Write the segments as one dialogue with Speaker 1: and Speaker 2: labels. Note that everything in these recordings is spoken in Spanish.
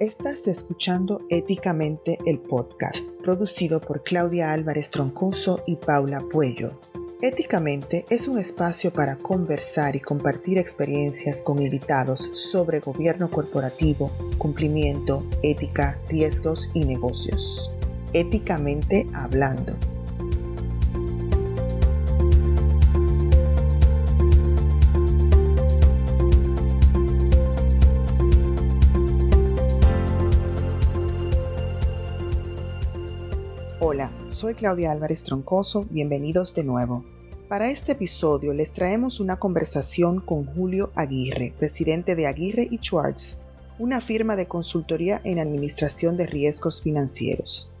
Speaker 1: Estás escuchando Éticamente el podcast, producido por Claudia Álvarez Troncoso y Paula Puello. Éticamente es un espacio para conversar y compartir experiencias con invitados sobre gobierno corporativo, cumplimiento, ética, riesgos y negocios. Éticamente hablando. Soy Claudia Álvarez Troncoso, bienvenidos de nuevo. Para este episodio les traemos una conversación con Julio Aguirre, presidente de Aguirre y Schwartz, una firma de consultoría en administración de riesgos financieros.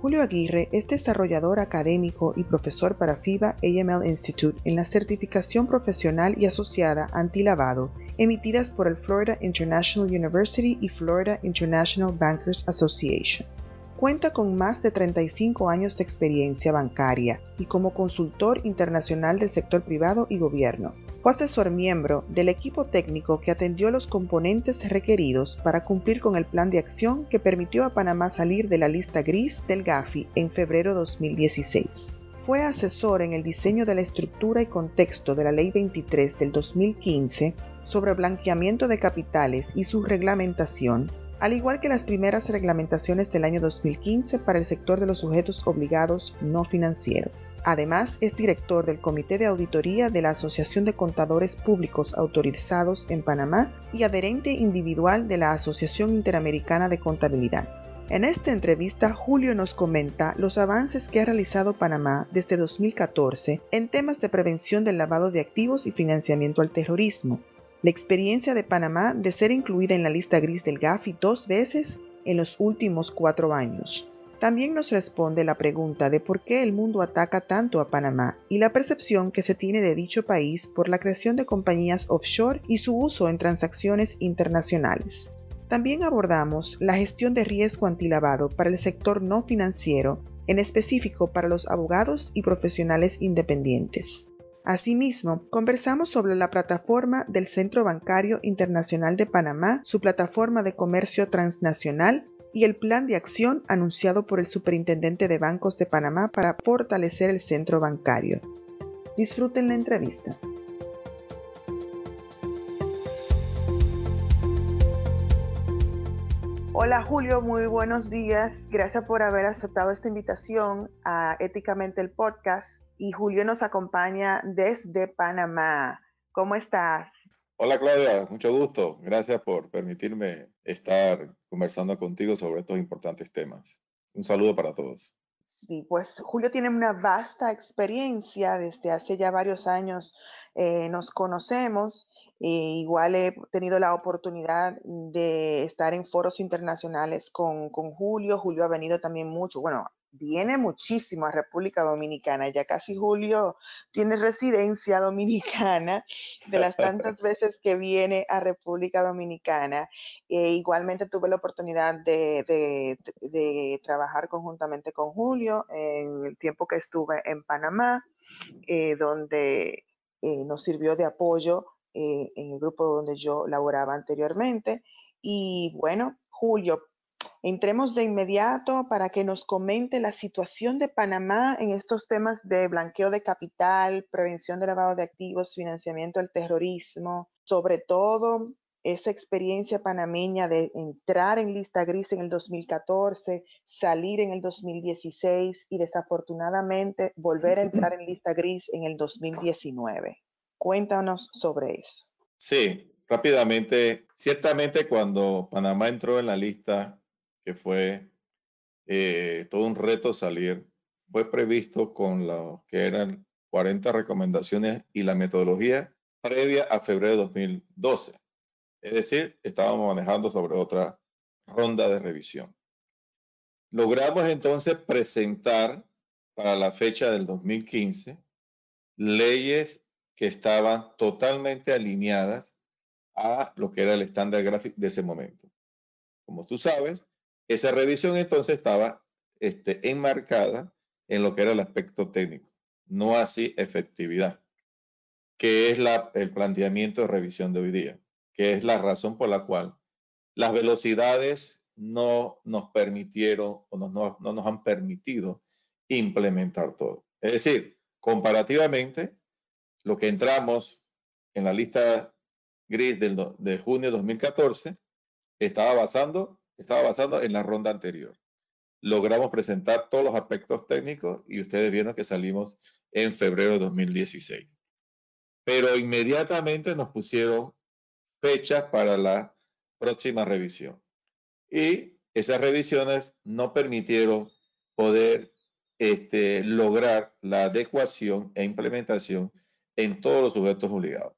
Speaker 1: Julio Aguirre es desarrollador académico y profesor para FIBA AML Institute en la certificación profesional y asociada antilavado emitidas por el Florida International University y Florida International Bankers Association. Cuenta con más de 35 años de experiencia bancaria y como consultor internacional del sector privado y gobierno. Fue asesor miembro del equipo técnico que atendió los componentes requeridos para cumplir con el plan de acción que permitió a Panamá salir de la lista gris del GAFI en febrero de 2016. Fue asesor en el diseño de la estructura y contexto de la Ley 23 del 2015 sobre blanqueamiento de capitales y su reglamentación al igual que las primeras reglamentaciones del año 2015 para el sector de los sujetos obligados no financieros. Además, es director del Comité de Auditoría de la Asociación de Contadores Públicos Autorizados en Panamá y adherente individual de la Asociación Interamericana de Contabilidad. En esta entrevista, Julio nos comenta los avances que ha realizado Panamá desde 2014 en temas de prevención del lavado de activos y financiamiento al terrorismo, la experiencia de Panamá de ser incluida en la lista gris del GAFI dos veces en los últimos cuatro años. También nos responde la pregunta de por qué el mundo ataca tanto a Panamá y la percepción que se tiene de dicho país por la creación de compañías offshore y su uso en transacciones internacionales. También abordamos la gestión de riesgo antilavado para el sector no financiero, en específico para los abogados y profesionales independientes. Asimismo, conversamos sobre la plataforma del Centro Bancario Internacional de Panamá, su plataforma de comercio transnacional y el plan de acción anunciado por el Superintendente de Bancos de Panamá para fortalecer el centro bancario. Disfruten la entrevista. Hola Julio, muy buenos días. Gracias por haber aceptado esta invitación a Éticamente el Podcast y Julio nos acompaña desde Panamá. ¿Cómo estás?
Speaker 2: Hola Claudia, mucho gusto. Gracias por permitirme estar conversando contigo sobre estos importantes temas. Un saludo para todos.
Speaker 1: Sí, pues Julio tiene una vasta experiencia, desde hace ya varios años eh, nos conocemos, e igual he tenido la oportunidad de estar en foros internacionales con, con Julio, Julio ha venido también mucho, bueno, viene muchísimo a República Dominicana, ya casi Julio tiene residencia dominicana de las tantas veces que viene a República Dominicana. E igualmente tuve la oportunidad de, trabajar conjuntamente con Julio en el tiempo que estuve en Panamá, eh, donde eh, nos sirvió de apoyo eh, en el grupo donde yo laboraba anteriormente. Y bueno, Julio, Entremos de inmediato para que nos comente la situación de Panamá en estos temas de blanqueo de capital, prevención de lavado de activos, financiamiento del terrorismo, sobre todo esa experiencia panameña de entrar en lista gris en el 2014, salir en el 2016 y desafortunadamente volver a entrar en lista gris en el 2019. Cuéntanos sobre eso.
Speaker 2: Sí, rápidamente, ciertamente cuando Panamá entró en la lista que fue eh, todo un reto salir, fue previsto con lo que eran 40 recomendaciones y la metodología previa a febrero de 2012. Es decir, estábamos manejando sobre otra ronda de revisión. Logramos entonces presentar para la fecha del 2015 leyes que estaban totalmente alineadas a lo que era el estándar gráfico de ese momento. Como tú sabes, esa revisión entonces estaba este, enmarcada en lo que era el aspecto técnico, no así efectividad, que es el planteamiento de revisión de hoy día, que es la razón por la cual las velocidades no nos permitieron o no, no nos han permitido implementar todo. Es decir, comparativamente, lo que entramos en la lista gris del, de junio de 2014 estaba basando, estaba basando en la ronda anterior. Logramos presentar todos los aspectos técnicos y ustedes vieron que salimos en febrero de 2016. Pero inmediatamente nos pusieron fechas para la próxima revisión. Y esas revisiones no permitieron poder este, lograr la adecuación e implementación en todos los sujetos obligados,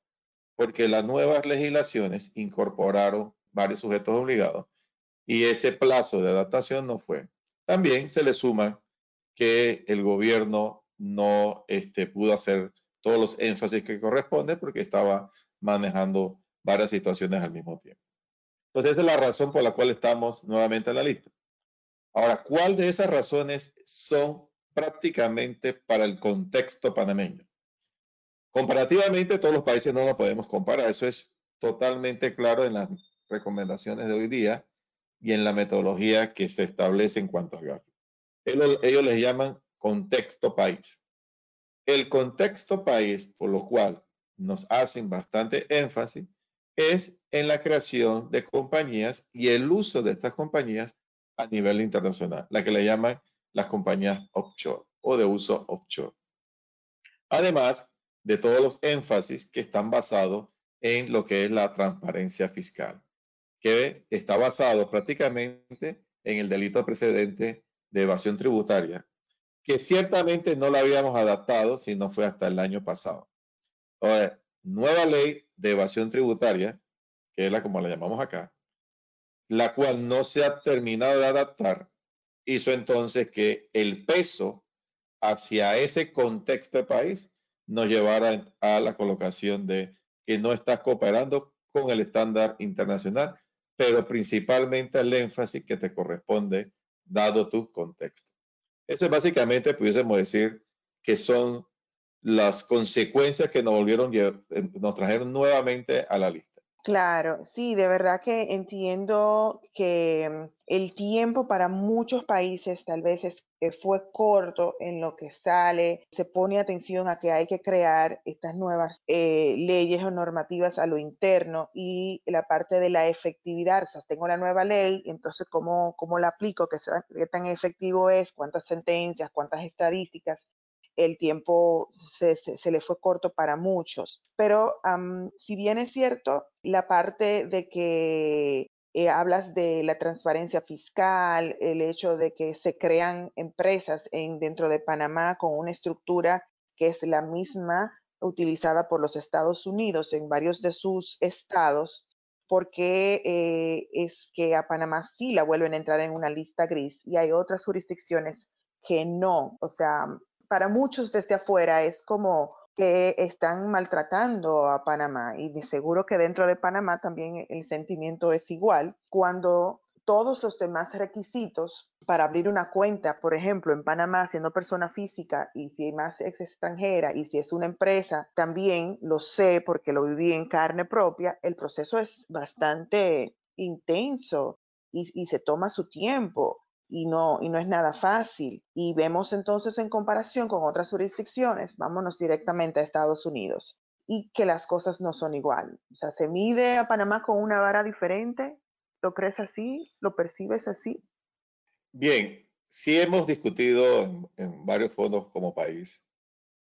Speaker 2: porque las nuevas legislaciones incorporaron varios sujetos obligados y ese plazo de adaptación no fue. También se le suma que el gobierno no este, pudo hacer todos los énfasis que corresponde porque estaba manejando varias situaciones al mismo tiempo. Entonces, esa es la razón por la cual estamos nuevamente en la lista. Ahora, ¿cuál de esas razones son prácticamente para el contexto panameño? Comparativamente, todos los países no lo podemos comparar. Eso es totalmente claro en las recomendaciones de hoy día y en la metodología que se establece en cuanto a gráficos. Ellos, ellos les llaman contexto país. El contexto país, por lo cual nos hacen bastante énfasis, es en la creación de compañías y el uso de estas compañías a nivel internacional, la que le llaman las compañías offshore o de uso offshore. Además de todos los énfasis que están basados en lo que es la transparencia fiscal, que está basado prácticamente en el delito precedente de evasión tributaria, que ciertamente no lo habíamos adaptado, si no fue hasta el año pasado. Ahora, nueva ley de evasión tributaria, que es la como la llamamos acá, la cual no se ha terminado de adaptar, hizo entonces que el peso hacia ese contexto de país nos llevara a la colocación de que no estás cooperando con el estándar internacional, pero principalmente el énfasis que te corresponde dado tu contexto. Ese básicamente pudiésemos decir que son las consecuencias que nos volvieron, nos trajeron nuevamente a la lista.
Speaker 1: Claro, sí, de verdad que entiendo que mm, el tiempo para muchos países tal vez es, eh, fue corto en lo que sale, se pone atención a que hay que crear estas nuevas eh, leyes o normativas a lo interno y la parte de la efectividad, o sea, tengo la nueva ley, entonces cómo, cómo la aplico, qué, qué tan efectivo es, cuántas sentencias, cuántas estadísticas, el tiempo se, le fue corto para muchos. Pero si bien es cierto, la parte de que eh, hablas de la transparencia fiscal, el hecho de que se crean empresas en, dentro de Panamá con una estructura que es la misma utilizada por los Estados Unidos en varios de sus estados, porque eh, es que a Panamá sí la vuelven a entrar en una lista gris y hay otras jurisdicciones que no. O sea, para muchos desde afuera es como que están maltratando a Panamá y de seguro que dentro de Panamá también el sentimiento es igual cuando todos los demás requisitos para abrir una cuenta, por ejemplo, en Panamá siendo persona física y si más es extranjera y si es una empresa, también lo sé porque lo viví en carne propia, el proceso es bastante intenso y, y se toma su tiempo y no, y no es nada fácil. Y vemos entonces en comparación con otras jurisdicciones, vámonos directamente a Estados Unidos, y que las cosas no son igual. O sea, se mide a Panamá con una vara diferente. ¿Lo crees así? ¿Lo percibes así?
Speaker 2: Bien, sí hemos discutido en, en varios fondos como país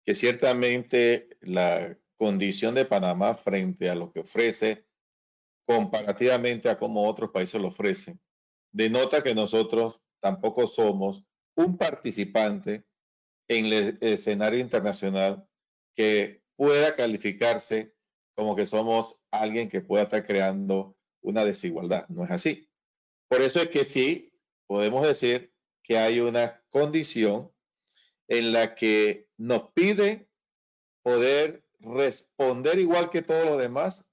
Speaker 2: que ciertamente la condición de Panamá frente a lo que ofrece comparativamente a cómo otros países lo ofrecen, denota que nosotros tampoco somos un participante en el escenario internacional que pueda calificarse como que somos alguien que pueda estar creando una desigualdad. No es así. Por eso es que sí podemos decir que hay una condición en la que nos pide poder responder igual que todos los demás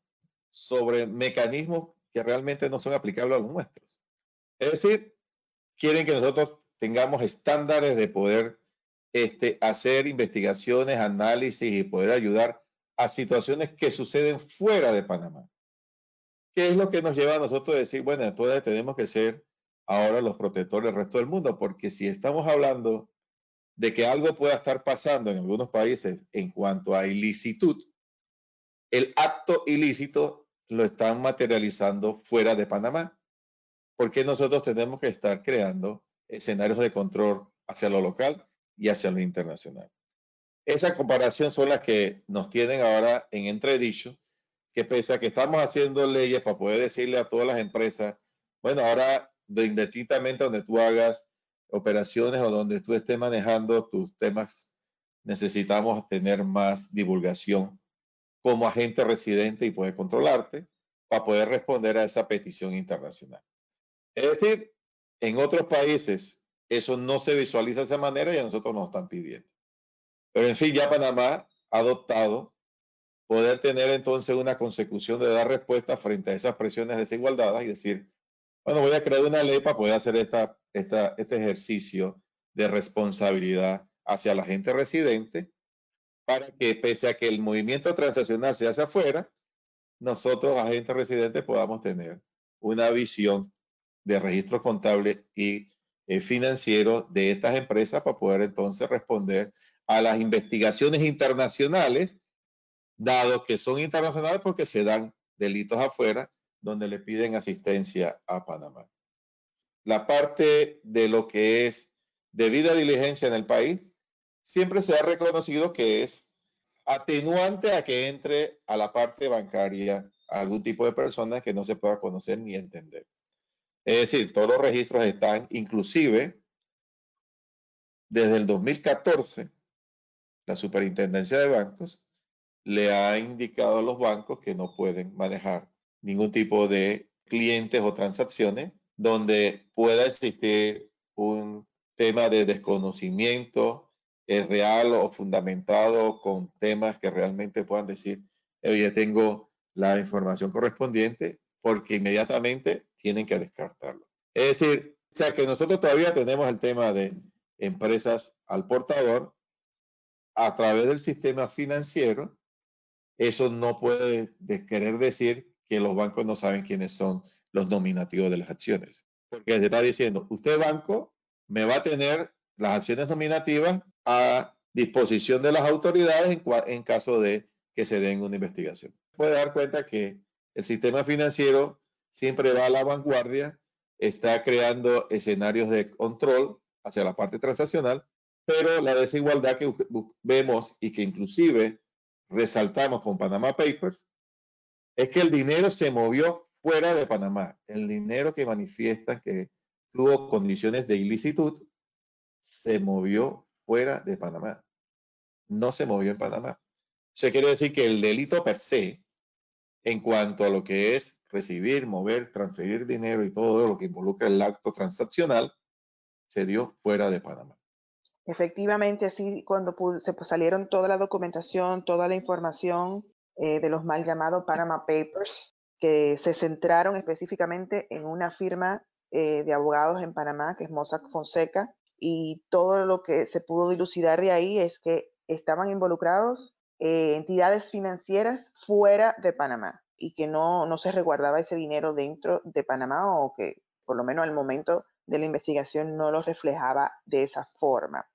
Speaker 2: sobre mecanismos que realmente no son aplicables a los nuestros. Es decir, quieren que nosotros tengamos estándares de poder este, hacer investigaciones, análisis y poder ayudar a situaciones que suceden fuera de Panamá. ¿Qué es lo que nos lleva a nosotros a decir, bueno, entonces tenemos que ser ahora los protectores del resto del mundo, porque si estamos hablando de que algo pueda estar pasando en algunos países en cuanto a ilicitud, el acto ilícito lo están materializando fuera de Panamá. Porque nosotros tenemos que estar creando escenarios de control hacia lo local y hacia lo internacional? Esa comparación son las que nos tienen ahora en entredicho, que pese a que estamos haciendo leyes para poder decirle a todas las empresas, bueno, ahora indistintamente donde tú hagas operaciones o donde tú estés manejando tus temas, necesitamos tener más divulgación como agente residente y poder controlarte para poder responder a esa petición internacional. Es decir, en otros países eso no se visualiza de esa manera y a nosotros nos están pidiendo. Pero en fin, ya Panamá ha adoptado poder tener entonces una consecución de dar respuesta frente a esas presiones de desigualdad y decir, bueno, voy a crear una ley para poder hacer esta, esta, este ejercicio de responsabilidad hacia la gente residente para que pese a que el movimiento transaccional se hace afuera, nosotros, agentes residentes, podamos tener una visión de registro contable y eh, financiero de estas empresas para poder entonces responder a las investigaciones internacionales, dado que son internacionales porque se dan delitos afuera donde le piden asistencia a Panamá. La parte de lo que es debida diligencia en el país, siempre se ha reconocido que es atenuante a que entre a la parte bancaria algún tipo de persona que no se pueda conocer ni entender. Es decir, todos los registros están, inclusive, desde el 2014, la Superintendencia de Bancos le ha indicado a los bancos que no pueden manejar ningún tipo de clientes o transacciones donde pueda existir un tema de desconocimiento eh, real o fundamentado con temas que realmente puedan decir, oye, tengo la información correspondiente, porque inmediatamente tienen que descartarlo. Es decir, o sea que nosotros todavía tenemos el tema de empresas al portador a través del sistema financiero. Eso no puede querer decir que los bancos no saben quiénes son los nominativos de las acciones. Porque se está diciendo, usted banco me va a tener las acciones nominativas a disposición de las autoridades en, en caso de que se den una investigación. Puede dar cuenta que el sistema financiero siempre va a la vanguardia, está creando escenarios de control hacia la parte transaccional, pero la desigualdad que vemos y que inclusive resaltamos con Panama Papers es que el dinero se movió fuera de Panamá. El dinero que manifiesta que tuvo condiciones de ilicitud se movió fuera de Panamá. No se movió en Panamá. Eso quiere decir que el delito per se, en cuanto a lo que es recibir, mover, transferir dinero y todo lo que involucra el acto transaccional, se dio fuera de Panamá.
Speaker 1: Efectivamente, así cuando se salieron toda la documentación, toda la información eh, de los mal llamados Panama Papers, que se centraron específicamente en una firma eh, de abogados en Panamá, que es Mossack Fonseca, y todo lo que se pudo dilucidar de ahí es que estaban involucrados eh, entidades financieras fuera de Panamá y que no, no se resguardaba ese dinero dentro de Panamá o que por lo menos al momento de la investigación no lo reflejaba de esa forma.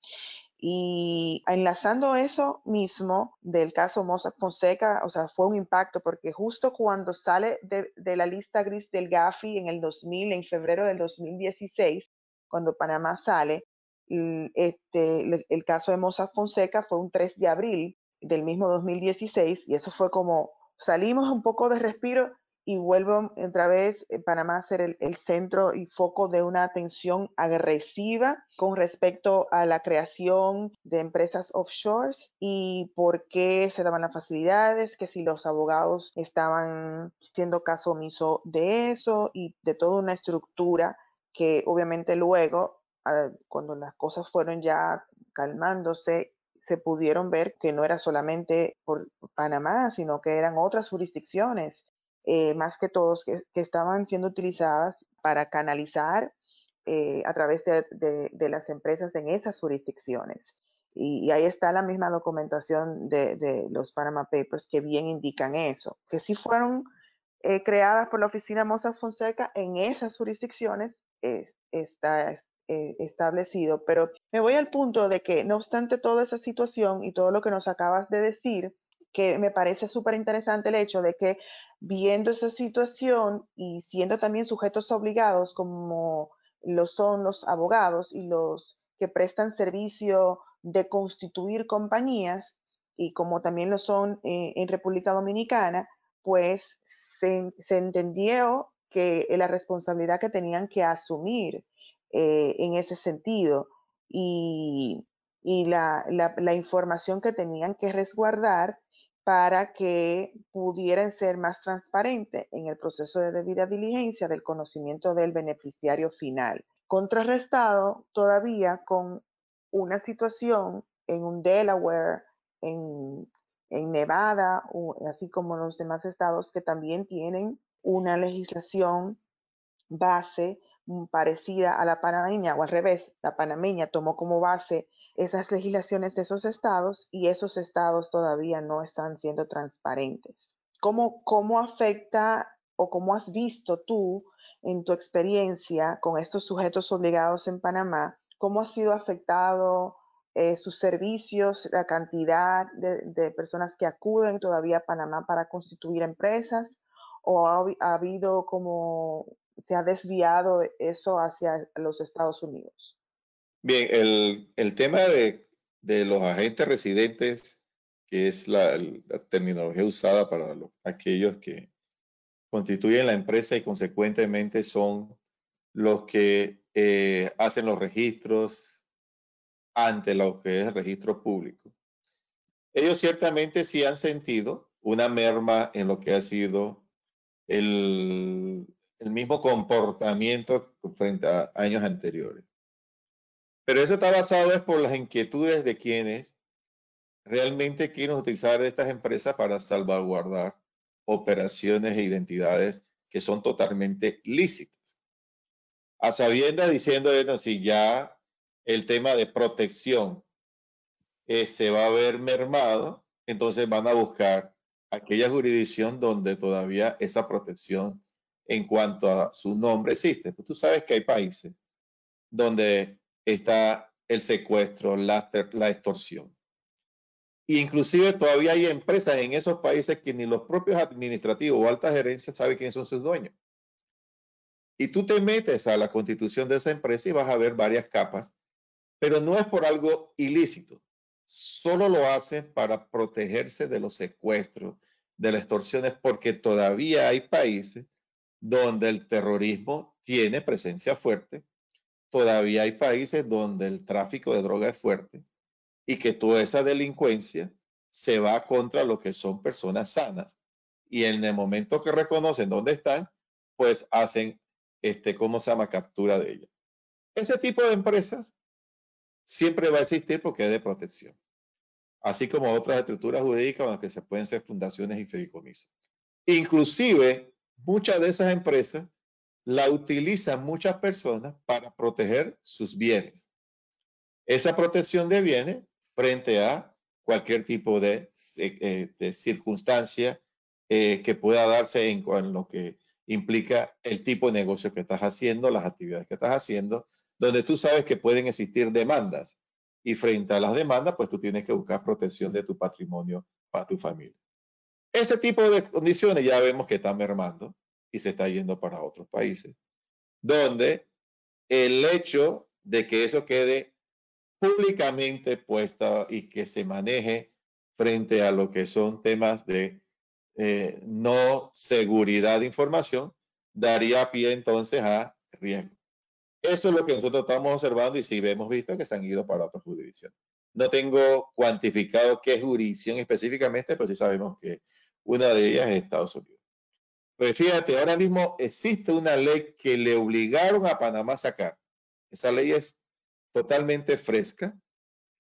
Speaker 1: Y enlazando eso mismo del caso Mossack Fonseca, o sea, fue un impacto porque justo cuando sale de, la lista gris del GAFI en el 2000, en febrero del 2016, cuando Panamá sale, este, el caso de Mossack Fonseca fue un 3 de abril del mismo 2016 y eso fue como salimos un poco de respiro y vuelvo otra vez eh, Panamá a ser el, centro y foco de una atención agresiva con respecto a la creación de empresas offshores y por qué se daban las facilidades, que si los abogados estaban siendo caso omiso de eso y de toda una estructura que obviamente luego, ah, cuando las cosas fueron ya calmándose se pudieron ver que no era solamente por Panamá, sino que eran otras jurisdicciones eh, más que todos, que, estaban siendo utilizadas para canalizar eh, a través de, las empresas en esas jurisdicciones. Y, ahí está la misma documentación de, los Panama Papers que bien indican eso, que sí fueron eh, creadas por la oficina Mossack Fonseca en esas jurisdicciones, está eh, establecido. Pero me voy al punto de que, no obstante toda esa situación y todo lo que nos acabas de decir, que me parece súper interesante el hecho de que viendo esa situación y siendo también sujetos obligados como lo son los abogados y los que prestan servicio de constituir compañías y como también lo son eh, en República Dominicana, pues se, entendió que la responsabilidad que tenían que asumir eh, en ese sentido y, la, información que tenían que resguardar para que pudieran ser más transparentes en el proceso de debida diligencia del conocimiento del beneficiario final. Contrarrestado todavía con una situación en un Delaware, en, en Nevada, así como los demás estados que también tienen una legislación base parecida a la panameña o al revés, la panameña tomó como base esas legislaciones de esos estados y esos estados todavía no están siendo transparentes. ¿Cómo, cómo afecta o cómo has visto tú en tu experiencia con estos sujetos obligados en Panamá, cómo ha sido afectado eh, sus servicios, la cantidad de, personas que acuden todavía a Panamá para constituir empresas? ¿O ha habido como se ha desviado eso hacia los Estados Unidos.
Speaker 2: Bien, el, tema de, los agentes residentes, que es la, terminología usada para aquellos que constituyen la empresa y consecuentemente son los que eh, hacen los registros ante lo que es el registro público. Ellos ciertamente sí han sentido una merma en lo que ha sido el, el mismo comportamiento frente a años anteriores. Pero eso está basado es por las inquietudes de quienes realmente quieren utilizar estas empresas para salvaguardar operaciones e identidades que son totalmente lícitas. A sabiendas diciendo, bueno, si ya el tema de protección eh, se va a ver mermado, entonces van a buscar aquella jurisdicción donde todavía esa protección en cuanto a su nombre existe. Pues tú sabes que hay países donde está el secuestro, la, extorsión. E inclusive todavía hay empresas en esos países que ni los propios administrativos o alta gerencia saben quiénes son sus dueños. Y tú te metes a la constitución de esa empresa y vas a ver varias capas, pero no es por algo ilícito. Solo lo hacen para protegerse de los secuestros, de las extorsiones, porque todavía hay países donde el terrorismo tiene presencia fuerte, todavía hay países donde el tráfico de droga es fuerte y que toda esa delincuencia se va contra lo que son personas sanas y en el momento que reconocen dónde están, pues hacen, este, ¿cómo se llama?, captura de ellas. Ese tipo de empresas siempre va a existir porque es de protección, así como otras estructuras jurídicas, aunque se pueden ser fundaciones y fideicomisos. Inclusive muchas de esas empresas la utilizan muchas personas para proteger sus bienes. Esa protección de bienes frente a cualquier tipo de, eh, circunstancia eh, que pueda darse en, lo que implica el tipo de negocio que estás haciendo, las actividades que estás haciendo, donde tú sabes que pueden existir demandas. Y frente a las demandas, pues tú tienes que buscar protección de tu patrimonio para tu familia. Ese tipo de condiciones ya vemos que están mermando y se está yendo para otros países, donde el hecho de que eso quede públicamente puesto y que se maneje frente a lo que son temas de eh, no seguridad de información, daría pie entonces a riesgo. Eso es lo que nosotros estamos observando y sí hemos visto que se han ido para otras jurisdicciones. No tengo cuantificado qué jurisdicción específicamente, pero sí sabemos que una de ellas es Estados Unidos. Pues fíjate, ahora mismo existe una ley que le obligaron a Panamá a sacar. Esa ley es totalmente fresca,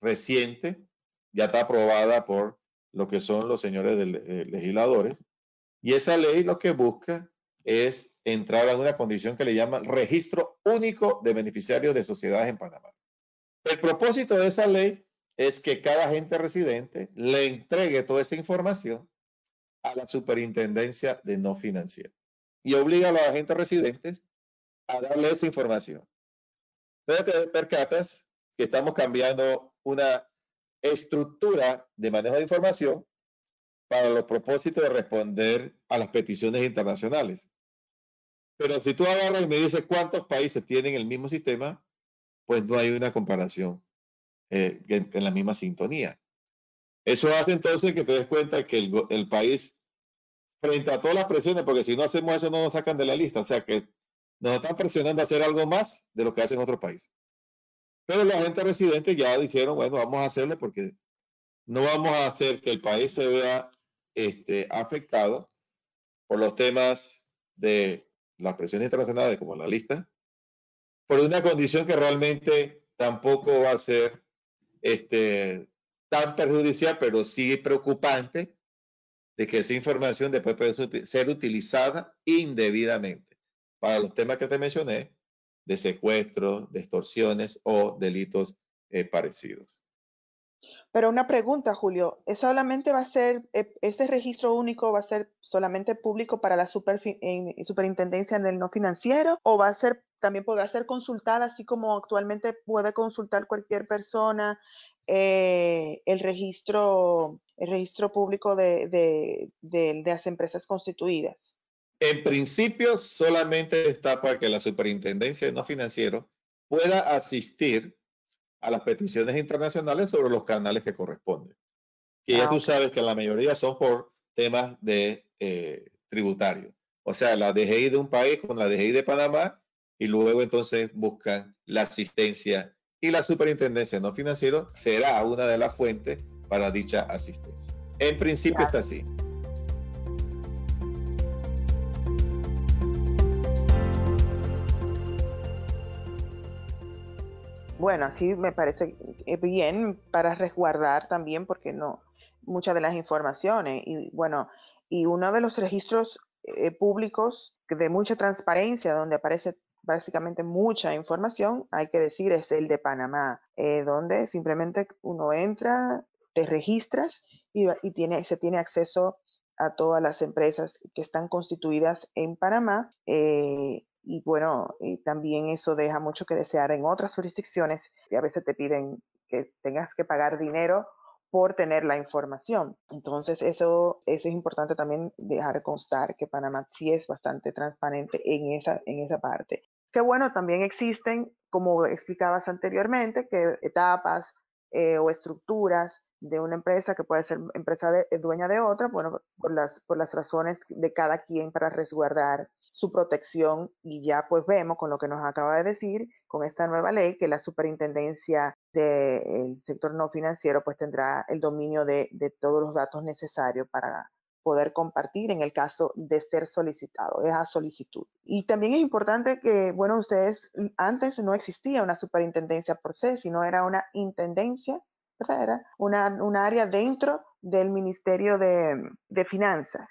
Speaker 2: reciente, ya está aprobada por lo que son los señores eh, legisladores. Y esa ley lo que busca es entrar a una condición que le llaman registro único de beneficiarios de sociedades en Panamá. El propósito de esa ley es que cada agente residente le entregue toda esa información a la superintendencia de no financiero y obliga a los agentes residentes a darle esa información. Entonces te percatas que estamos cambiando una estructura de manejo de información para los propósitos de responder a las peticiones internacionales. Pero si tú agarras y me dices cuántos países tienen el mismo sistema, pues no hay una comparación eh, en, la misma sintonía. Eso hace entonces que te des cuenta que el, país, frente a todas las presiones, porque si no hacemos eso no nos sacan de la lista, o sea que nos están presionando a hacer algo más de lo que hacen otros países. Pero la gente residente ya dijeron, bueno, vamos a hacerle porque no vamos a hacer que el país se vea este, afectado por los temas de las presiones internacionales como la lista, por una condición que realmente tampoco va a ser este, tan perjudicial, pero sí preocupante, de que esa información después puede ser utilizada indebidamente para los temas que te mencioné, de secuestro, de extorsiones o delitos eh, parecidos.
Speaker 1: Pero una pregunta, Julio, ¿es solamente va a ser, e, ese registro único va a ser solamente público para la super, superintendencia en el no financiero o va a ser, también podrá ser consultada, así como actualmente puede consultar cualquier persona eh, el registro, el registro público de, de, de las empresas constituidas?
Speaker 2: En principio, solamente está para que la superintendencia de no financiero pueda asistir a las peticiones internacionales sobre los canales que corresponden. Ya ah, tú sabes que la mayoría son por temas de eh, tributario. O sea, la DGI de un país con la DGI de Panamá y luego entonces buscan la asistencia y la superintendencia no financiero será una de las fuentes para dicha asistencia. En principio está así.
Speaker 1: Bueno, así me parece bien para resguardar también, porque no, muchas de las informaciones. Y bueno, y uno de los registros eh, públicos de mucha transparencia, donde aparece básicamente mucha información, hay que decir, es el de Panamá, eh, donde simplemente uno entra, te registras y, tiene, se tiene acceso a todas las empresas que están constituidas en Panamá. Eh, y bueno, y también eso deja mucho que desear en otras jurisdicciones que a veces te piden que tengas que pagar dinero por tener la información. Entonces, eso, eso es importante también dejar constar que Panamá sí es bastante transparente en esa, en esa parte. Que bueno, también existen, como explicabas anteriormente, que etapas eh, o estructuras de una empresa que puede ser empresa de, dueña de otra, bueno, por las, por las razones de cada quien para resguardar su protección. Y ya pues vemos con lo que nos acaba de decir, con esta nueva ley, que la superintendencia del sector no financiero pues tendrá el dominio de, todos los datos necesarios para poder compartir en el caso de ser solicitado, es a solicitud. Y también es importante que, bueno, ustedes, antes no existía una superintendencia por sí, sino era una intendencia, era una, un área dentro del Ministerio de, de Finanzas.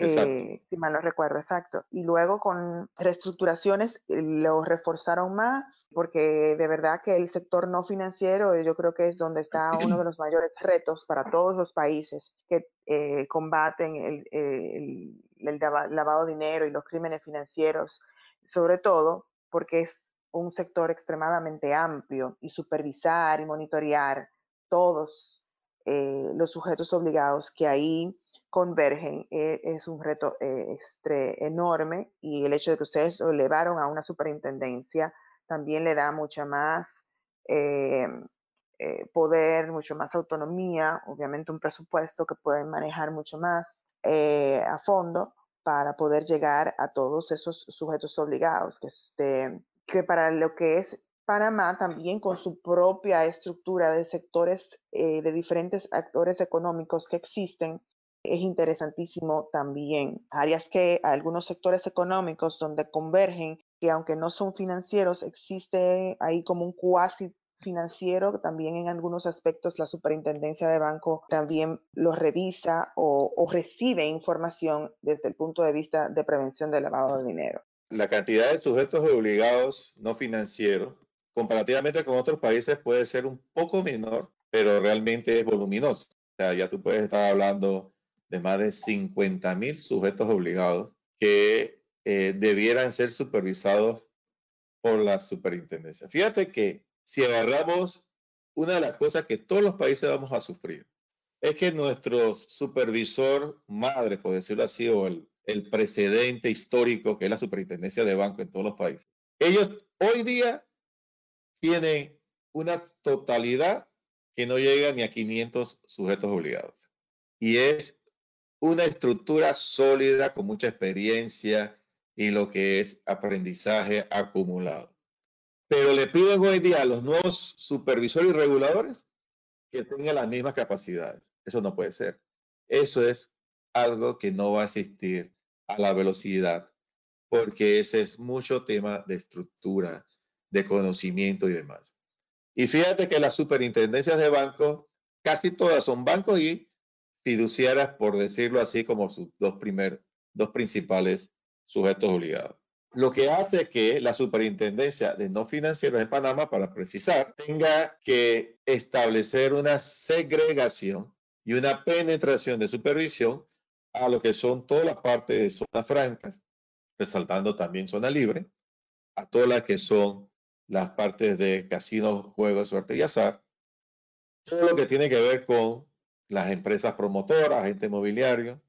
Speaker 1: Eh, si mal no recuerdo, exacto. Y luego con reestructuraciones eh, lo reforzaron más, porque de verdad que el sector no financiero yo creo que es donde está uno de los mayores retos para todos los países que eh, combaten el, el, el lavado de dinero y los crímenes financieros, sobre todo porque es un sector extremadamente amplio y supervisar y monitorear todos los sujetos obligados que ahí convergen eh, es un reto eh, enorme y el hecho de que ustedes lo elevaron a una superintendencia también le da mucha más eh, poder, mucho más autonomía, obviamente un presupuesto que pueden manejar mucho más a fondo para poder llegar a todos esos sujetos obligados, que, este, que para lo que es Panamá también con su propia estructura de sectores de diferentes actores económicos que existen, es interesantísimo también. Áreas que algunos sectores económicos donde convergen, que aunque no son financieros, existe ahí como un cuasi financiero, también en algunos aspectos la superintendencia de banco también lo revisa o, o, recibe información desde el punto de vista de prevención del lavado de dinero.
Speaker 2: La cantidad de sujetos obligados no financieros, comparativamente con otros países, puede ser un poco menor, pero realmente es voluminoso. O sea, ya tú puedes estar hablando de más de 50 mil sujetos obligados que eh, debieran ser supervisados por la superintendencia. Fíjate que si agarramos una de las cosas que todos los países vamos a sufrir, es que nuestro supervisor madre, por decirlo así, o el, el precedente histórico que es la superintendencia de banco en todos los países, ellos hoy día tienen una totalidad que no llega ni a 500 sujetos obligados. Y es una estructura sólida con mucha experiencia y lo que es aprendizaje acumulado. Pero le piden hoy día a los nuevos supervisores y reguladores que tengan las mismas capacidades. Eso no puede ser. Eso es algo que no va a existir a la velocidad, porque ese es mucho tema de estructura, de conocimiento y demás. Y fíjate que las superintendencias de bancos, casi todas son bancos y fiduciarias, por decirlo así, como sus dos, primer, dos principales sujetos obligados. Lo que hace que la superintendencia de no financieros en Panamá, para precisar, tenga que establecer una segregación y una penetración de supervisión a lo que son todas las partes de zonas francas, resaltando también zona libre, a todas las que son las partes de casinos, juegos, suerte y azar, todo lo que tiene que ver con las empresas promotoras, agentes inmobiliarios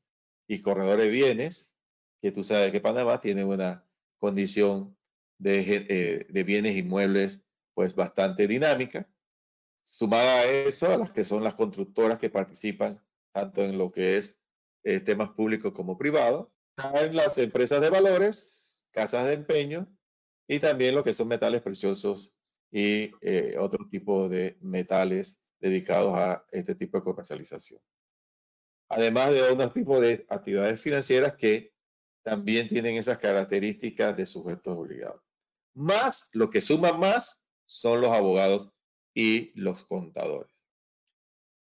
Speaker 2: y corredores de bienes, que tú sabes que Panamá tiene una condición de, eh, de bienes inmuebles pues bastante dinámica. Sumada a eso, a las que son las constructoras que participan tanto en lo que es eh, temas públicos como privados, en las empresas de valores, casas de empeño y también lo que son metales preciosos y eh, otro tipo de metales dedicados a este tipo de comercialización. Además de otros tipos de actividades financieras que también tienen esas características de sujetos obligados. Más, lo que suma más son los abogados y los contadores.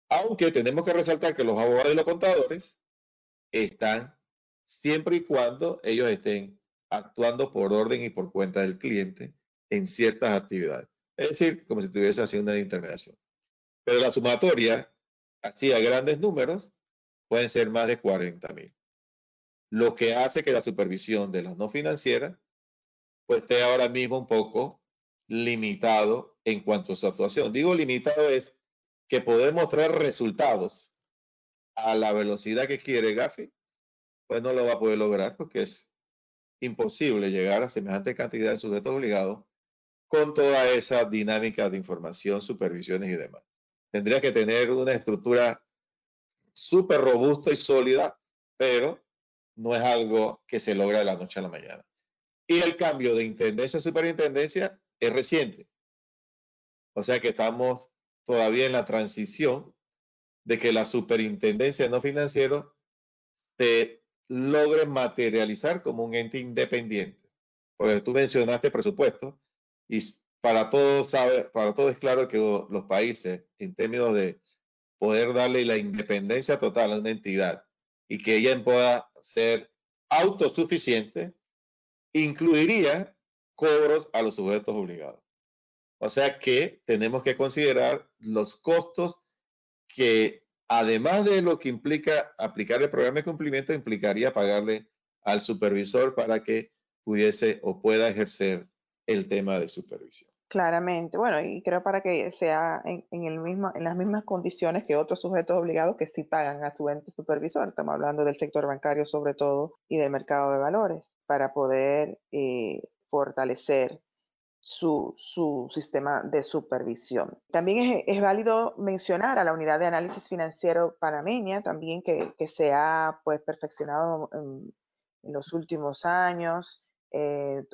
Speaker 2: Aunque tenemos que resaltar que los abogados y los contadores están siempre y cuando ellos estén actuando por orden y por cuenta del cliente en ciertas actividades. Es decir, como si estuviese haciendo una intermediación. Pero la sumatoria, así a grandes números, pueden ser más de 40 mil. Lo que hace que la supervisión de las no financieras pues esté ahora mismo un poco limitado en cuanto a su actuación. Digo limitado es que poder mostrar resultados a la velocidad que quiere Gafi, pues no lo va a poder lograr porque es imposible llegar a semejante cantidad de sujetos obligados con toda esa dinámica de información, supervisiones y demás. Tendría que tener una estructura súper robusta y sólida, pero no es algo que se logra de la noche a la mañana. Y el cambio de intendencia a superintendencia es reciente. O sea que estamos todavía en la transición de que la superintendencia no financiero se logre materializar como un ente independiente. Porque tú mencionaste presupuesto y para todos, para todos es claro que los países, en términos de poder darle la independencia total a una entidad y que ella pueda ser autosuficiente, incluiría cobros a los sujetos obligados. O sea que tenemos que considerar los costos que además de lo que implica aplicar el programa de cumplimiento, implicaría pagarle al supervisor para que pudiese o pueda ejercer el tema de supervisión.
Speaker 1: Claramente, bueno, y creo para que sea en, el mismo, en las mismas condiciones que otros sujetos obligados que sí pagan a su ente supervisor. Estamos hablando del sector bancario sobre todo y del mercado de valores para poder eh, fortalecer su, su, sistema de supervisión. También es, válido mencionar a la unidad de análisis financiero panameña, también que, que se ha pues, perfeccionado en, en los últimos años, eh,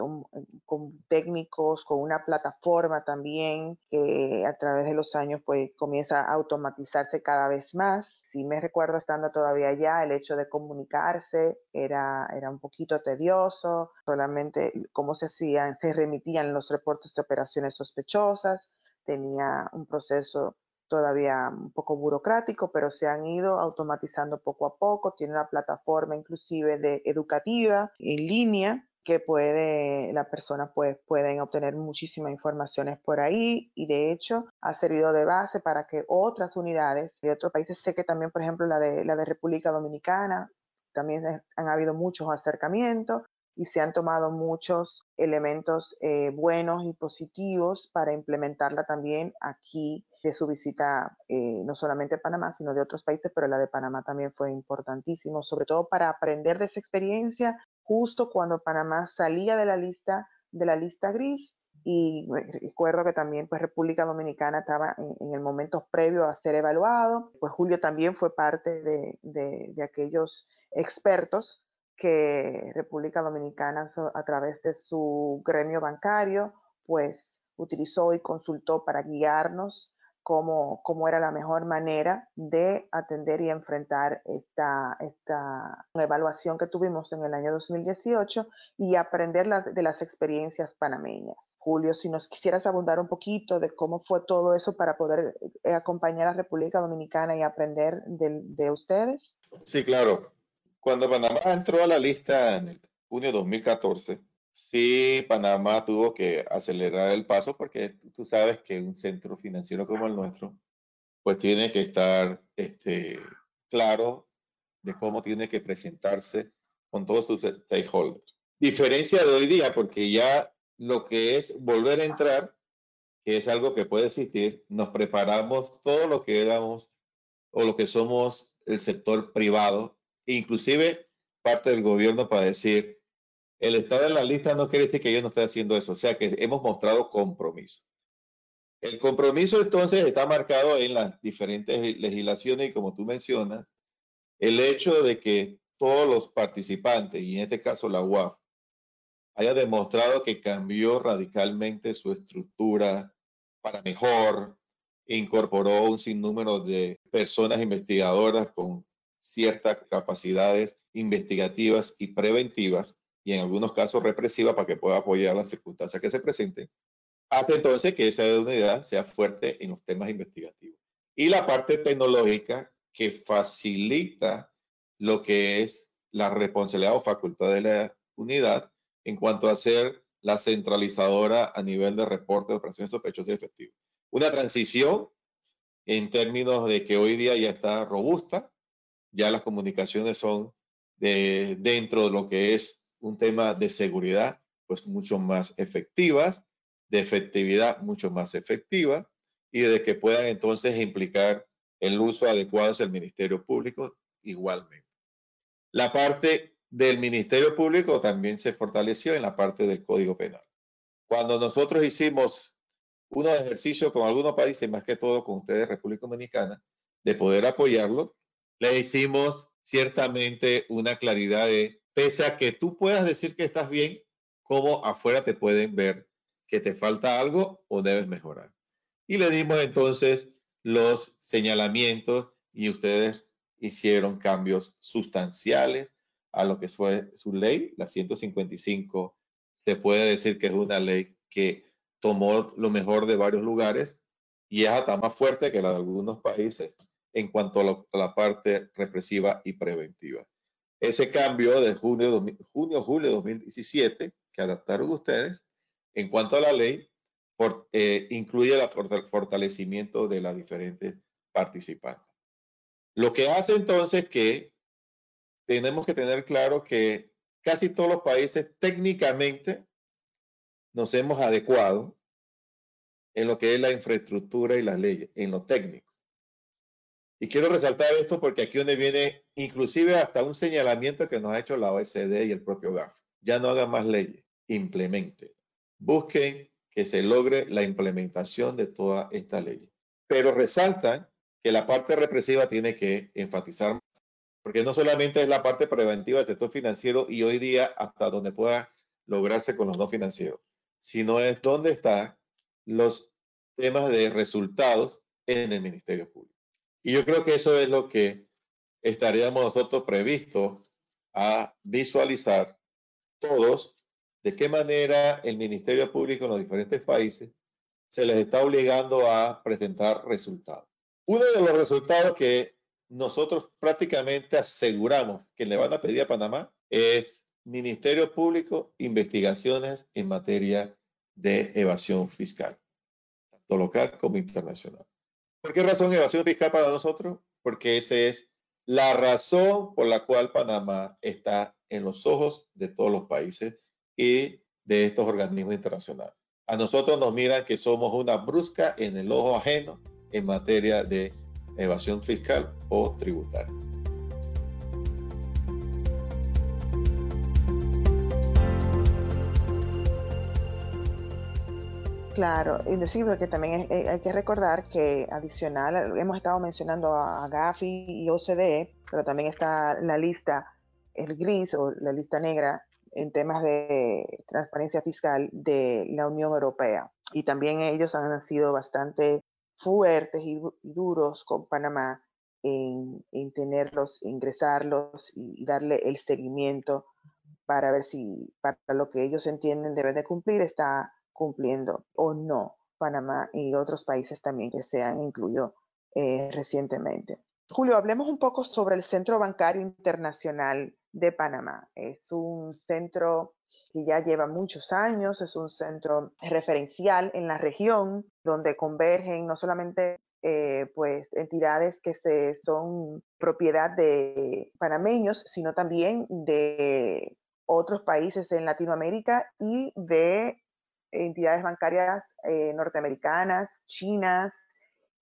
Speaker 1: con técnicos, con una plataforma también que a través de los años pues comienza a automatizarse cada vez más. Si me recuerdo estando todavía allá, el hecho de comunicarse era, era un poquito tedioso, solamente cómo se hacían, se remitían los reportes de operaciones sospechosas, tenía un proceso todavía un poco burocrático, pero se han ido automatizando poco a poco. Tiene una plataforma inclusive de educativa en línea que puede, la persona pues pueden obtener muchísimas informaciones por ahí y de hecho ha servido de base para que otras unidades de otros países, sé que también por ejemplo la de, la de República Dominicana, también han habido muchos acercamientos y se han tomado muchos elementos eh, buenos y positivos para implementarla también aquí de su visita, eh, no solamente a Panamá, sino de otros países, pero la de Panamá también fue importantísimo, sobre todo para aprender de esa experiencia justo cuando Panamá salía de la lista de la lista gris y recuerdo que también pues República Dominicana estaba en, el momento previo a ser evaluado, pues Julio también fue parte de, de aquellos expertos que República Dominicana a través de su gremio bancario pues utilizó y consultó para guiarnos cómo, cómo era la mejor manera de atender y enfrentar esta, esta evaluación que tuvimos en el año 2018 y aprender de las experiencias panameñas. Julio, si nos quisieras abundar un poquito de cómo fue todo eso para poder eh, acompañar a República Dominicana y aprender de, de ustedes.
Speaker 2: Sí, claro. Cuando Panamá entró a la lista en junio de 2014, sí, Panamá tuvo que acelerar el paso porque tú sabes que un centro financiero como el nuestro, pues tiene que estar este, claro de cómo tiene que presentarse con todos sus stakeholders. Diferencia de hoy día, porque ya lo que es volver a entrar, que es algo que puede existir, nos preparamos todo lo que éramos o lo que somos el sector privado inclusive parte del gobierno para decir, el estar en la lista no quiere decir que yo no esté haciendo eso, o sea que hemos mostrado compromiso. El compromiso entonces está marcado en las diferentes legislaciones y como tú mencionas, el hecho de que todos los participantes, y en este caso la UAF, haya demostrado que cambió radicalmente su estructura para mejor, incorporó un sinnúmero de personas investigadoras con ciertas capacidades investigativas y preventivas y en algunos casos represivas para que pueda apoyar las circunstancias que se presenten, hace entonces que esa unidad sea fuerte en los temas investigativos. Y la parte tecnológica que facilita lo que es la responsabilidad o facultad de la unidad en cuanto a ser la centralizadora a nivel de reporte de operaciones sospechosas y efectivas. Una transición en términos de que hoy día ya está robusta, ya las comunicaciones son de, dentro de lo que es un tema de seguridad, pues mucho más efectivas, de efectividad mucho más efectiva y de que puedan entonces implicar el uso adecuado del Ministerio Público igualmente. La parte del Ministerio Público también se fortaleció en la parte del Código Penal. Cuando nosotros hicimos unos ejercicios con algunos países, más que todo con ustedes, República Dominicana, de poder apoyarlo, le hicimos ciertamente una claridad de, pese a que tú puedas decir que estás bien, cómo afuera te pueden ver que te falta algo o debes mejorar. Y le dimos entonces los señalamientos y ustedes hicieron cambios sustanciales a lo que fue su ley, la 155. Se puede decir que es una ley que tomó lo mejor de varios lugares y es hasta más fuerte que la de algunos países en cuanto a, la parte represiva y preventiva. Ese cambio de junio, junio julio de 2017 que adaptaron ustedes en cuanto a la ley eh, incluye el fortalecimiento de las diferentes participantes. Lo que hace entonces que tenemos que tener claro que casi todos los países técnicamente nos hemos adecuado en lo que es la infraestructura y las leyes, en lo técnico. Y quiero resaltar esto porque aquí donde viene inclusive hasta un señalamiento que nos ha hecho la OECD y el propio GAF. Ya no hagan más leyes, implemente. Busquen que se logre la implementación de toda esta ley. Pero resaltan que la parte represiva tiene que enfatizar, porque no solamente es la parte preventiva del sector financiero y hoy día hasta donde pueda lograrse con los no financieros, sino es dónde están los temas de resultados en el Ministerio Público. Y yo creo que eso es lo que estaríamos nosotros previstos a visualizar todos de qué manera el Ministerio Público en los diferentes países se les está obligando a presentar resultados. Uno de los resultados que nosotros prácticamente aseguramos que le van a pedir a Panamá es Ministerio Público, investigaciones en materia de evasión fiscal, tanto local como internacional. ¿Por qué razón evasión fiscal para nosotros? Porque ese es la razón por la cual Panamá está en los ojos de todos los países y de estos organismos internacionales. A nosotros nos miran que somos una brusca en el ojo ajeno en materia de evasión fiscal o tributaria.
Speaker 1: Claro, y decir que también eh, hay que recordar que adicional, hemos estado mencionando a, Gafi y OCDE, pero también está la lista, el gris o la lista negra en temas de transparencia fiscal de la Unión Europea. Y también ellos han sido bastante fuertes y, duros con Panamá en, tenerlos, ingresarlos y, darle el seguimiento para ver si para lo que ellos entienden deben de cumplir está cumpliendo o no Panamá y otros países también que se han incluido eh, recientemente. Julio, hablemos un poco sobre el Centro Bancario Internacional de Panamá. Es un centro que ya lleva muchos años, es un centro referencial en la región donde convergen no solamente eh, pues entidades que se, son propiedad de panameños, sino también de otros países en Latinoamérica y de entidades bancarias eh, norteamericanas, chinas,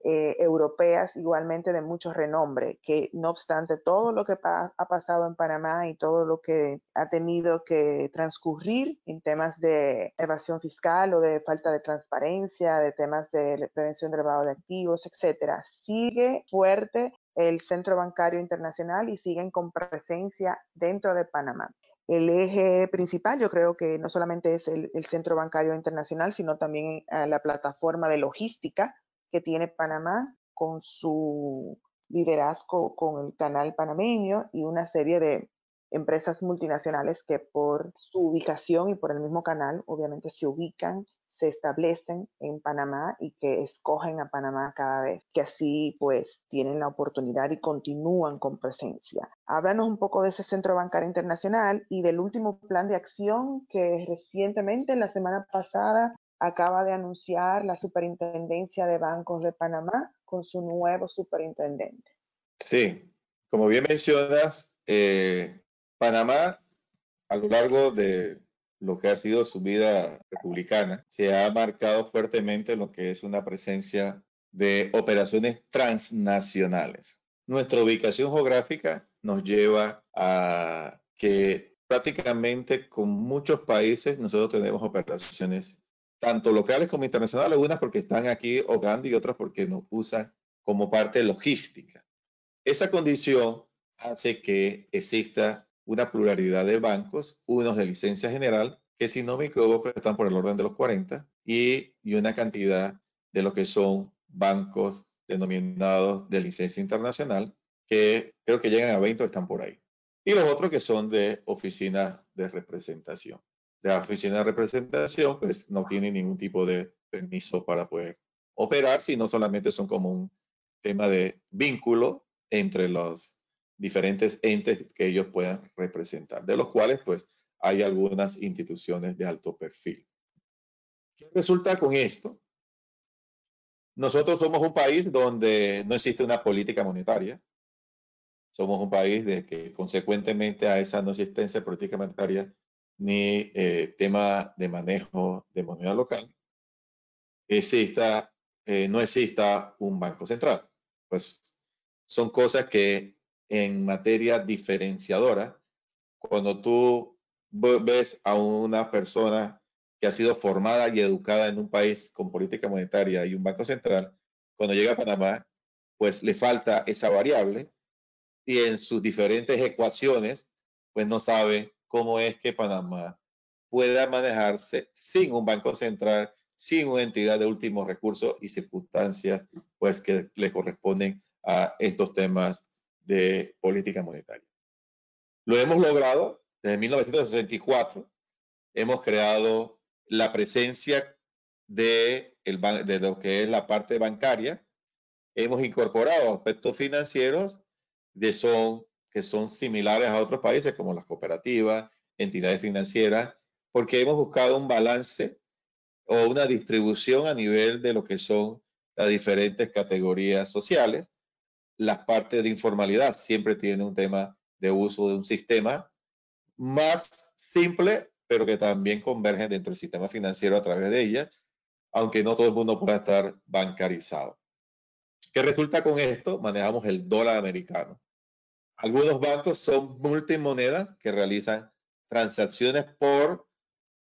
Speaker 1: eh, europeas igualmente de mucho renombre, que no obstante todo lo que ha pasado en Panamá y todo lo que ha tenido que transcurrir en temas de evasión fiscal o de falta de transparencia, de temas de prevención del lavado de activos, etcétera, sigue fuerte el Centro Bancario Internacional y siguen con presencia dentro de Panamá. El eje principal yo creo que no solamente es el, Centro Bancario Internacional, sino también eh, la plataforma de logística que tiene Panamá con su liderazgo con el canal panameño y una serie de empresas multinacionales que por su ubicación y por el mismo canal obviamente se ubican, se establecen en Panamá y que escogen a Panamá cada vez, que así pues tienen la oportunidad y continúan con presencia. Háblanos un poco de ese Centro Bancario Internacional y del último plan de acción que recientemente, la semana pasada, acaba de anunciar la Superintendencia de Bancos de Panamá con su nuevo superintendente.
Speaker 2: Sí, como bien mencionas, eh, Panamá a lo largo de lo que ha sido su vida republicana se ha marcado fuertemente lo que es una presencia de operaciones transnacionales. Nuestra ubicación geográfica nos lleva a que prácticamente con muchos países nosotros tenemos operaciones tanto locales como internacionales, unas porque están aquí operando y otras porque nos usan como parte logística. Esa condición hace que exista una pluralidad de bancos, unos de licencia general, que si no me equivoco están por el orden de los 40, y, y una cantidad de lo que son bancos denominados de licencia internacional, que creo que llegan a 20 o están por ahí. Y los otros que son de oficinas de representación de la oficina de representación, pues no tiene ningún tipo de permiso para poder operar, sino solamente son como un tema de vínculo entre los diferentes entes que ellos puedan representar, de los cuales pues hay algunas instituciones de alto perfil. ¿Qué resulta con esto? Nosotros somos un país donde no existe una política monetaria. Somos un país de que consecuentemente a esa no existencia de política monetaria ni eh, tema de manejo de moneda local, exista, eh, no exista un banco central. Pues son cosas que en materia diferenciadora, cuando tú ves a una persona que ha sido formada y educada en un país con política monetaria y un banco central, cuando llega a Panamá, pues le falta esa variable y en sus diferentes ecuaciones, pues no sabe cómo es que Panamá pueda manejarse sin un banco central, sin una entidad de último recurso y circunstancias pues que le corresponden a estos temas de política monetaria. Lo hemos logrado desde 1964. Hemos creado la presencia de, el, de lo que es la parte bancaria. Hemos incorporado aspectos financieros de son que son similares a otros países como las cooperativas, entidades financieras, porque hemos buscado un balance o una distribución a nivel de lo que son las diferentes categorías sociales la parte de informalidad siempre tiene un tema de uso de un sistema más simple, pero que también converge dentro del sistema financiero a través de ella, aunque no todo el mundo pueda estar bancarizado. ¿Qué resulta con esto? Manejamos el dólar americano. Algunos bancos son multimonedas que realizan transacciones por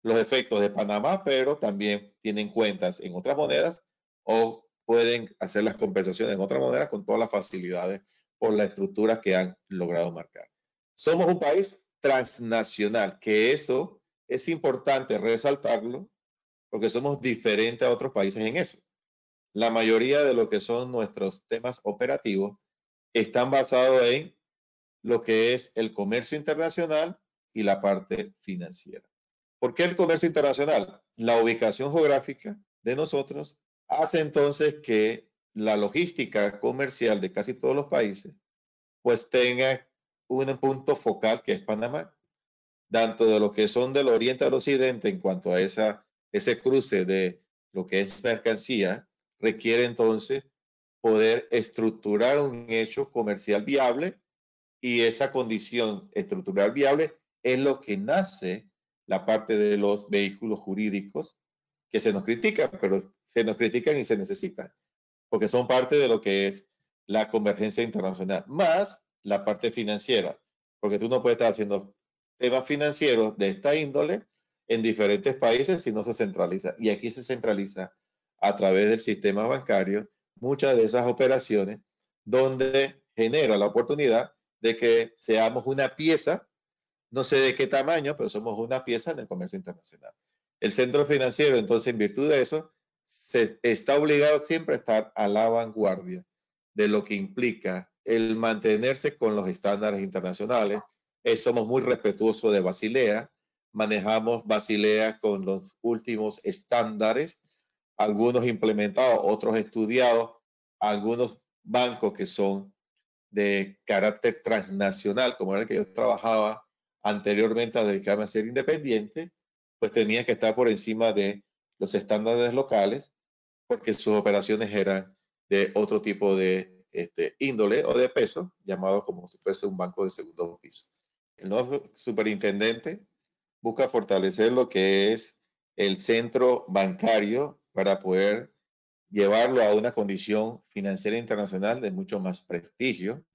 Speaker 2: los efectos de Panamá, pero también tienen cuentas en otras monedas o pueden hacer las compensaciones en otras monedas con todas las facilidades por la estructura que han logrado marcar. Somos un país transnacional, que eso es importante resaltarlo porque somos diferentes a otros países en eso. La mayoría de lo que son nuestros temas operativos están basados en lo que es el comercio internacional y la parte financiera. ¿Por qué el comercio internacional? La ubicación geográfica de nosotros hace entonces que la logística comercial de casi todos los países pues tenga un punto focal que es Panamá, tanto de lo que son del oriente al occidente en cuanto a esa, ese cruce de lo que es mercancía, requiere entonces poder estructurar un hecho comercial viable y esa condición estructural viable es lo que nace la parte de los vehículos jurídicos que se nos critican, pero se nos critican y se necesitan, porque son parte de lo que es la convergencia internacional, más la parte financiera, porque tú no puedes estar haciendo temas financieros de esta índole en diferentes países si no se centraliza. Y aquí se centraliza a través del sistema bancario muchas de esas operaciones donde genera la oportunidad de que seamos una pieza, no sé de qué tamaño, pero somos una pieza en el comercio internacional. El centro financiero, entonces, en virtud de eso, se está obligado siempre a estar a la vanguardia de lo que implica el mantenerse con los estándares internacionales. Eh, somos muy respetuosos de Basilea, manejamos Basilea con los últimos estándares, algunos implementados, otros estudiados, algunos bancos que son de carácter transnacional, como era el que yo trabajaba anteriormente a dedicarme a ser independiente, pues tenía que estar por encima de los estándares locales porque sus operaciones eran de otro tipo de este, índole o de peso, llamado como si fuese un banco de segundo piso. El nuevo superintendente busca fortalecer lo que es el centro bancario para poder llevarlo a una condición financiera internacional de mucho más prestigio,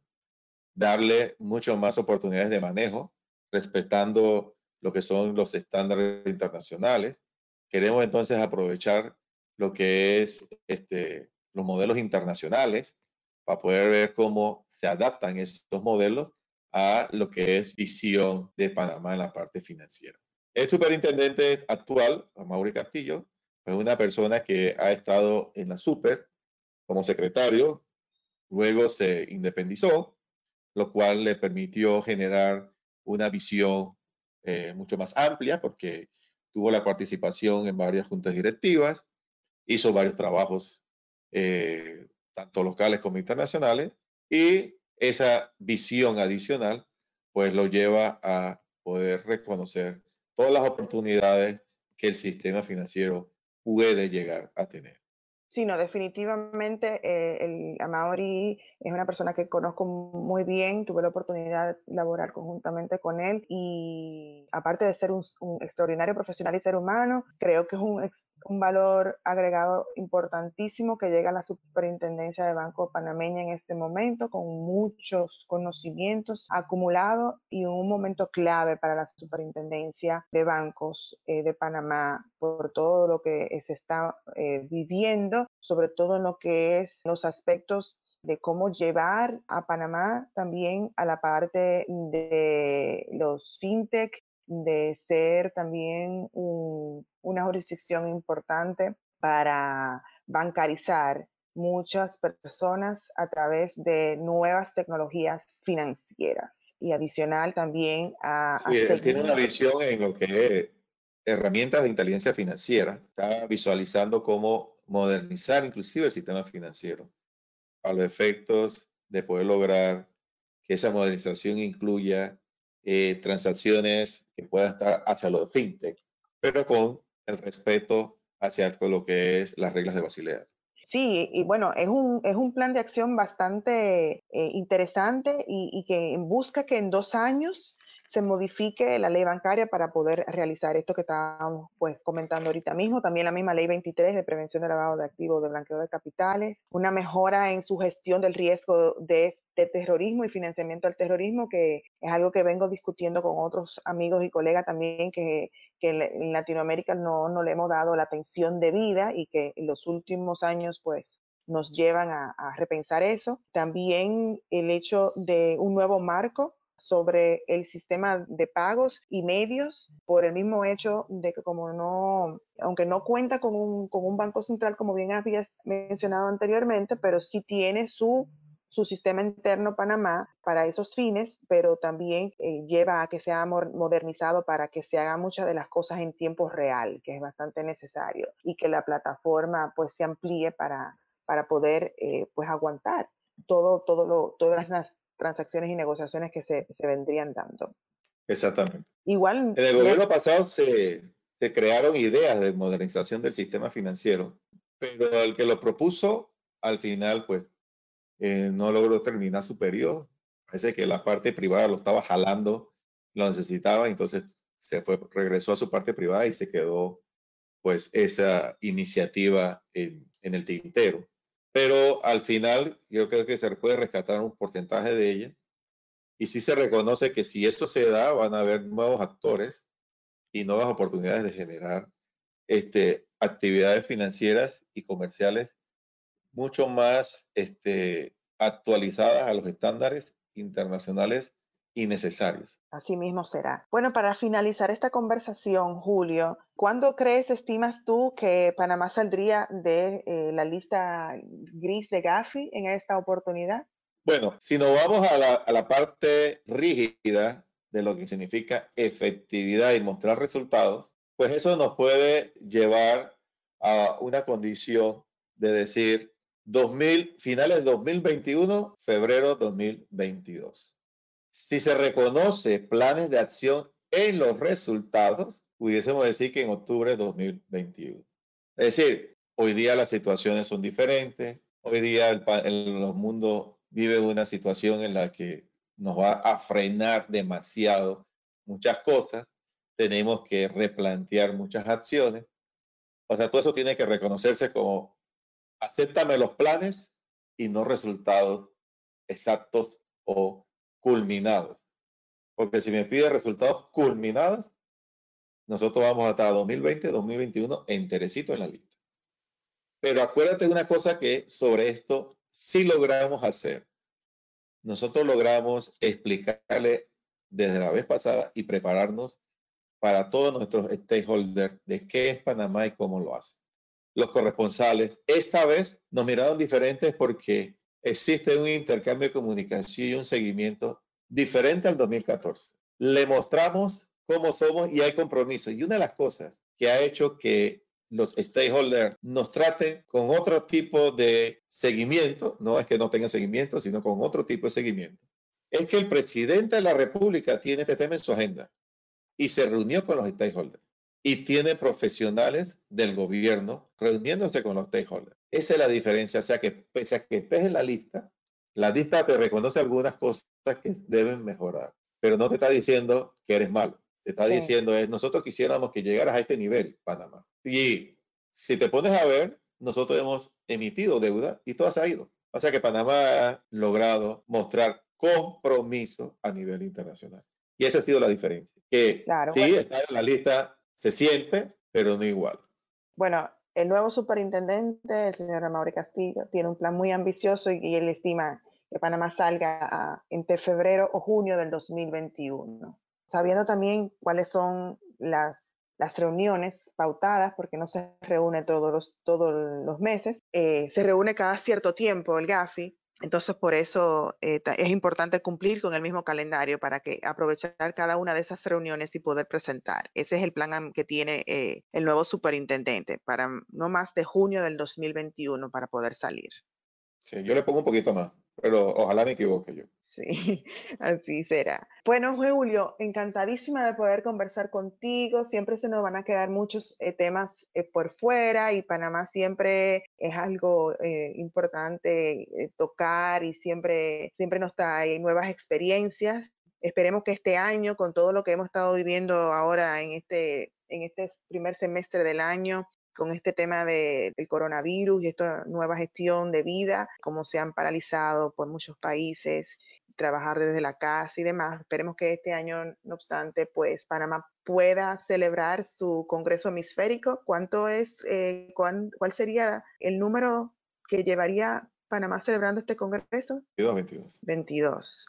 Speaker 2: darle mucho más oportunidades de manejo, respetando lo que son los estándares internacionales. Queremos entonces aprovechar lo que es este, los modelos internacionales para poder ver cómo se adaptan estos modelos a lo que es visión de Panamá en la parte financiera. El superintendente actual, Mauri Castillo, es una persona que ha estado en la super como secretario, luego se independizó, lo cual le permitió generar una visión eh, mucho más amplia porque tuvo la participación en varias juntas directivas, hizo varios trabajos, eh, tanto locales como internacionales, y esa visión adicional pues lo lleva a poder reconocer todas las oportunidades que el sistema financiero puede llegar a tener.
Speaker 1: Sí, no, definitivamente eh, el Amaori es una persona que conozco muy bien, tuve la oportunidad de laborar conjuntamente con él y aparte de ser un, extraordinario profesional y ser humano, creo que es un, un, valor agregado importantísimo que llega a la superintendencia de Banco Panameña en este momento con muchos conocimientos acumulados y un momento clave para la superintendencia de bancos eh, de Panamá por todo lo que se está eh, viviendo, sobre todo en lo que es los aspectos de cómo llevar a Panamá también a la parte de los fintech, de ser también una jurisdicción importante para bancarizar muchas personas a través de nuevas tecnologías financieras y adicional también a...
Speaker 2: Sí, él tiene una visión en lo que es herramientas de inteligencia financiera, está visualizando cómo modernizar inclusive el sistema financiero a los efectos de poder lograr que esa modernización incluya eh, transacciones que puedan estar hacia lo de fintech, pero con el respeto hacia lo que es las reglas de Basilea.
Speaker 1: Sí, y bueno, es un, es un plan de acción bastante eh, interesante y, y, que busca que en dos años se modifique la ley bancaria para poder realizar esto que estábamos pues comentando ahorita mismo, también la misma ley 23 de prevención de lavado de activos, de blanqueo de capitales, una mejora en su gestión del riesgo de, de terrorismo y financiamiento al terrorismo, que es algo que vengo discutiendo con otros amigos y colegas también que, que en Latinoamérica no, no le hemos dado la atención debida y que en los últimos años pues nos llevan a, a repensar eso. También el hecho de un nuevo marco sobre el sistema de pagos y medios por el mismo hecho de que como no, aunque no cuenta con un, con un banco central como bien habías mencionado anteriormente, pero sí tiene su su sistema interno Panamá para esos fines, pero también eh, lleva a que sea modernizado para que se haga muchas de las cosas en tiempo real, que es bastante necesario, y que la plataforma pues se amplíe para, para poder eh, pues aguantar todo, todo lo, todas las transacciones y negociaciones que se, se vendrían dando.
Speaker 2: Exactamente.
Speaker 1: Igual.
Speaker 2: En el gobierno pasado se, se crearon ideas de modernización del sistema financiero, pero el que lo propuso, al final, pues, eh, no logró terminar su periodo. Parece que la parte privada lo estaba jalando, lo necesitaba, entonces se fue, regresó a su parte privada y se quedó, pues, esa iniciativa en, el tintero pero al final yo creo que se puede rescatar un porcentaje de ella. Y sí se reconoce que si esto se da, van a haber nuevos actores y nuevas oportunidades de generar este, actividades financieras y comerciales mucho más este, actualizadas a los estándares internacionales y necesarios.
Speaker 1: Así mismo será. Bueno, para finalizar esta conversación, Julio, ¿cuándo crees, estimas tú que Panamá saldría de eh, la lista gris de Gafi en esta oportunidad?
Speaker 2: Bueno, si nos vamos a la, a la parte rígida de lo que significa efectividad y mostrar resultados, pues eso nos puede llevar a una condición de decir 2000, finales 2021, febrero 2022. Si se reconoce planes de acción en los resultados, pudiésemos decir que en octubre de 2021. Es decir, hoy día las situaciones son diferentes, hoy día el, el mundo vive una situación en la que nos va a frenar demasiado muchas cosas, tenemos que replantear muchas acciones. O sea, todo eso tiene que reconocerse como acéptame los planes y no resultados exactos o culminados. Porque si me pide resultados culminados, nosotros vamos a estar 2020, 2021 enterecito en la lista. Pero acuérdate de una cosa que sobre esto sí logramos hacer. Nosotros logramos explicarle desde la vez pasada y prepararnos para todos nuestros stakeholders de qué es Panamá y cómo lo hace. Los corresponsales esta vez nos miraron diferentes porque existe un intercambio de comunicación y un seguimiento diferente al 2014. Le mostramos cómo somos y hay compromiso. Y una de las cosas que ha hecho que los stakeholders nos traten con otro tipo de seguimiento, no es que no tengan seguimiento, sino con otro tipo de seguimiento, es que el presidente de la República tiene este tema en su agenda y se reunió con los stakeholders y tiene profesionales del gobierno reuniéndose con los stakeholders. Esa es la diferencia, o sea que pese a que estés en la lista, la lista te reconoce algunas cosas que deben mejorar, pero no te está diciendo que eres malo. Te está diciendo es, nosotros quisiéramos que llegaras a este nivel, Panamá. Y si te pones a ver, nosotros hemos emitido deuda y todo se ha ido. O sea que Panamá ha logrado mostrar compromiso a nivel internacional. Y esa ha sido la diferencia. Que sí, está en la lista se siente, pero no igual.
Speaker 1: Bueno, el nuevo superintendente, el señor Mauri Castillo, tiene un plan muy ambicioso y, él estima que Panamá salga entre febrero o junio del 2021. Sabiendo también cuáles son las, las reuniones pautadas, porque no se reúne todos los, todos los meses, eh, se reúne cada cierto tiempo el GAFI entonces, por eso eh, es importante cumplir con el mismo calendario para que aprovechar cada una de esas reuniones y poder presentar. Ese es el plan que tiene eh, el nuevo superintendente para no más de junio del 2021 para poder salir.
Speaker 2: Sí, yo le pongo un poquito más. Pero ojalá me equivoque yo.
Speaker 1: Sí, así será. Bueno, Julio, encantadísima de poder conversar contigo. Siempre se nos van a quedar muchos eh, temas eh, por fuera y Panamá siempre es algo eh, importante tocar y siempre, siempre nos trae nuevas experiencias. Esperemos que este año, con todo lo que hemos estado viviendo ahora en este, en este primer semestre del año, con este tema de, del coronavirus y esta nueva gestión de vida, como se han paralizado por muchos países, trabajar desde la casa y demás. Esperemos que este año, no obstante, pues Panamá pueda celebrar su Congreso Hemisférico. ¿Cuánto es, eh, cuál sería el número que llevaría Panamá celebrando este Congreso?
Speaker 2: 22. 22.
Speaker 1: 22.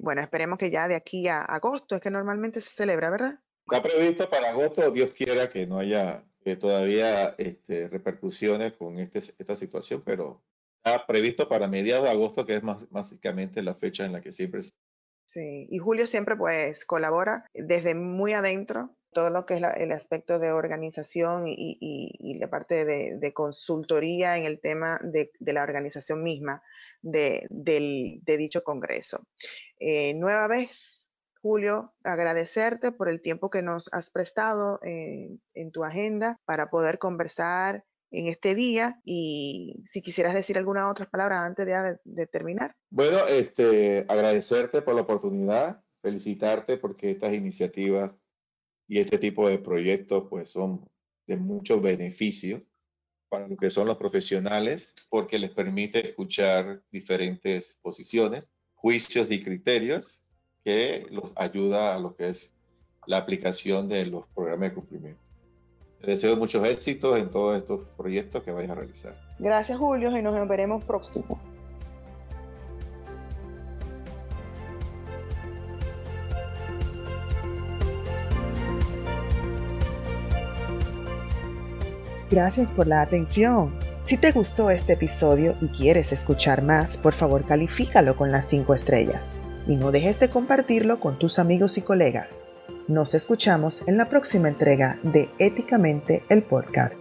Speaker 1: bueno, esperemos que ya de aquí a agosto, es que normalmente se celebra, ¿verdad?
Speaker 2: Está previsto para agosto, Dios quiera que no haya eh, todavía este, repercusiones con este, esta situación, pero está previsto para mediados de agosto, que es más, básicamente la fecha en la que siempre...
Speaker 1: Sí, y Julio siempre pues colabora desde muy adentro, todo lo que es el aspecto de organización y, y, la parte de, de, consultoría en el tema de, de la organización misma de, del, de dicho congreso. Eh, nueva vez, Julio, agradecerte por el tiempo que nos has prestado en tu agenda para poder conversar en este día y si quisieras decir alguna otra palabra antes de, terminar.
Speaker 2: Bueno, este, agradecerte por la oportunidad, felicitarte porque estas iniciativas y este tipo de proyectos pues son de mucho beneficio para lo que son los profesionales porque les permite escuchar diferentes posiciones, juicios y criterios que los ayuda a lo que es la aplicación de los programas de cumplimiento. Te deseo muchos éxitos en todos estos proyectos que vayas a realizar.
Speaker 1: Gracias Julio y nos veremos próximo. Gracias por la atención. Si te gustó este episodio y quieres escuchar más, por favor califícalo con las 5 estrellas y no dejes de compartirlo con tus amigos y colegas. Nos escuchamos en la próxima entrega de Éticamente el Podcast.